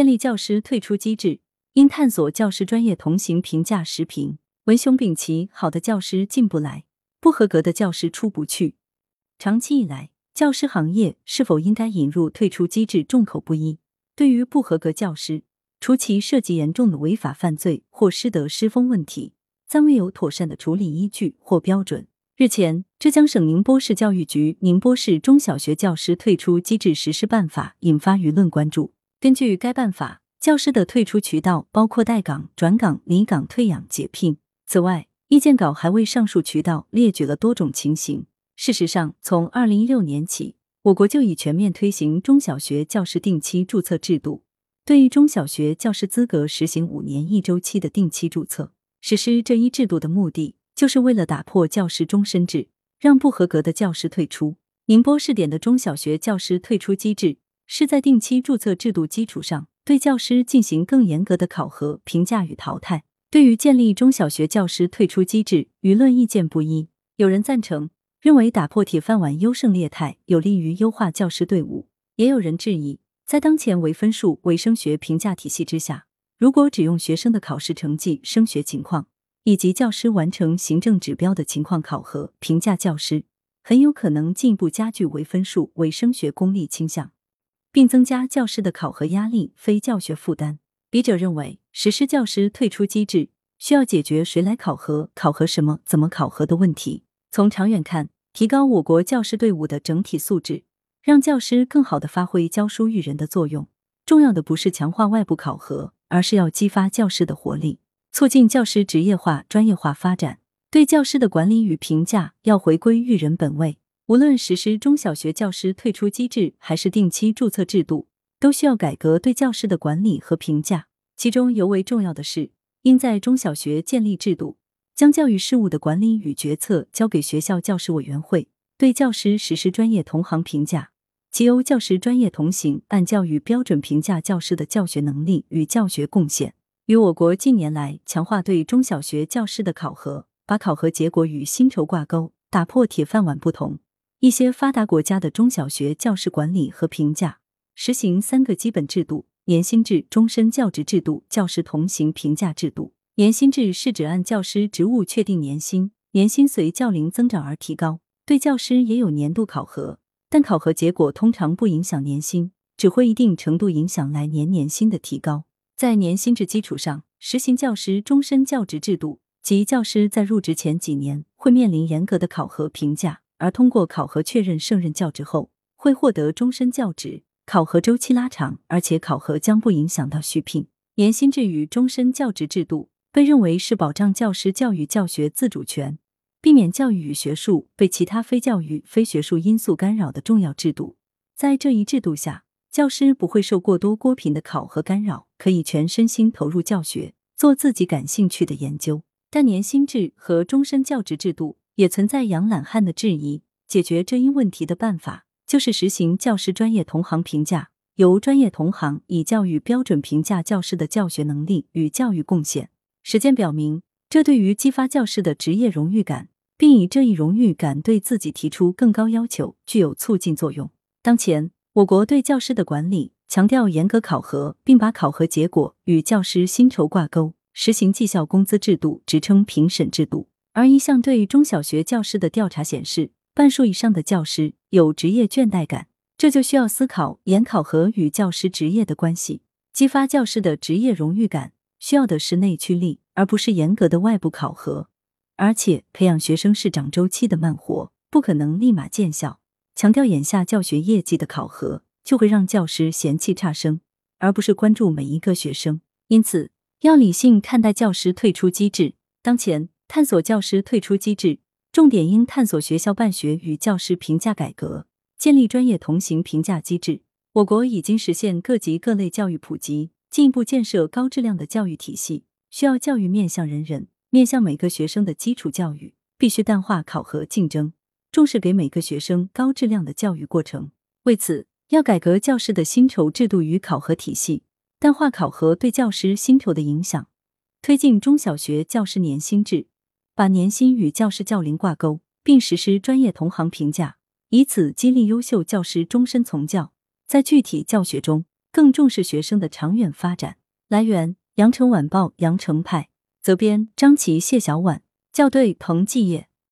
建立教师退出机制，应探索教师专业同行评价时评。文胸丙奇，好的教师进不来，不合格的教师出不去。长期以来，教师行业是否应该引入退出机制，众口不一。对于不合格教师，除其涉及严重的违法犯罪或师德师风问题，暂未有妥善的处理依据或标准。日前，浙江省宁波市教育局《宁波市中小学教师退出机制实施办法》引发舆论关注。根据该办法，教师的退出渠道包括待岗、转岗、离岗、退养、解聘。此外，意见稿还为上述渠道列举了多种情形。事实上，从二零一六年起，我国就已全面推行中小学教师定期注册制度。对于中小学教师资格实行五年一周期的定期注册，实施这一制度的目的，就是为了打破教师终身制，让不合格的教师退出。宁波试点的中小学教师退出机制，是在定期注册制度基础上，对教师进行更严格的考核、评价与淘汰。对于建立中小学教师退出机制，舆论意见不一，有人赞成，认为打破铁饭碗优胜劣汰，有利于优化教师队伍；也有人质疑。在当前唯分数唯升学评价体系之下，如果只用学生的考试成绩、升学情况以及教师完成行政指标的情况考核评价教师，很有可能进一步加剧唯分数唯升学功利倾向，并增加教师的考核压力、非教学负担。笔者认为，实施教师退出机制需要解决谁来考核、考核什么、怎么考核的问题。从长远看，提高我国教师队伍的整体素质。让教师更好的发挥教书育人的作用，重要的不是强化外部考核，而是要激发教师的活力，促进教师职业化、专业化发展。对教师的管理与评价要回归育人本位。无论实施中小学教师退出机制，还是定期注册制度，都需要改革对教师的管理和评价。其中尤为重要的是，应在中小学建立制度，将教育事务的管理与决策交给学校教师委员会。对教师实施专业同行评价，即由教师专业同行按教育标准评价教师的教学能力与教学贡献。与我国近年来强化对中小学教师的考核，把考核结果与薪酬挂钩，打破铁饭碗不同，一些发达国家的中小学教师管理和评价实行三个基本制度：年薪制、终身教职制度、教师同行评价制度。年薪制是指按教师职务确定年薪，年薪随教龄增长而提高。对教师也有年度考核，但考核结果通常不影响年薪，只会一定程度影响来年年薪的提高。在年薪制基础上，实行教师终身教职制度，即教师在入职前几年会面临严格的考核评价，而通过考核确认胜任教职后，会获得终身教职。考核周期拉长，而且考核将不影响到续聘。年薪制与终身教职制度被认为是保障教师教育教学自主权。避免教育与学术被其他非教育、非学术因素干扰的重要制度。在这一制度下，教师不会受过多锅品的考核干扰，可以全身心投入教学，做自己感兴趣的研究。但年薪制和终身教职制度也存在养懒汉的质疑。解决这一问题的办法，就是实行教师专业同行评价，由专业同行以教育标准评价教师的教学能力与教育贡献。实践表明。这对于激发教师的职业荣誉感，并以这一荣誉感对自己提出更高要求，具有促进作用。当前，我国对教师的管理强调严格考核，并把考核结果与教师薪酬挂钩，实行绩效工资制度、职称评审制度。而一项对中小学教师的调查显示，半数以上的教师有职业倦怠感，这就需要思考严考核与教师职业的关系，激发教师的职业荣誉感。需要的是内驱力，而不是严格的外部考核。而且，培养学生是长周期的慢活，不可能立马见效。强调眼下教学业绩的考核，就会让教师嫌弃差生，而不是关注每一个学生。因此，要理性看待教师退出机制。当前，探索教师退出机制，重点应探索学校办学与教师评价改革，建立专业同行评价机制。我国已经实现各级各类教育普及。进一步建设高质量的教育体系，需要教育面向人人，面向每个学生的基础教育必须淡化考核竞争，重视给每个学生高质量的教育过程。为此，要改革教师的薪酬制度与考核体系，淡化考核对教师薪酬的影响，推进中小学教师年薪制，把年薪与教师教龄挂钩，并实施专业同行评价，以此激励优秀教师终身从教。在具体教学中，更重视学生的长远发展。来源：羊城晚报羊城派，责编：张琪、谢小婉，校对：彭继业。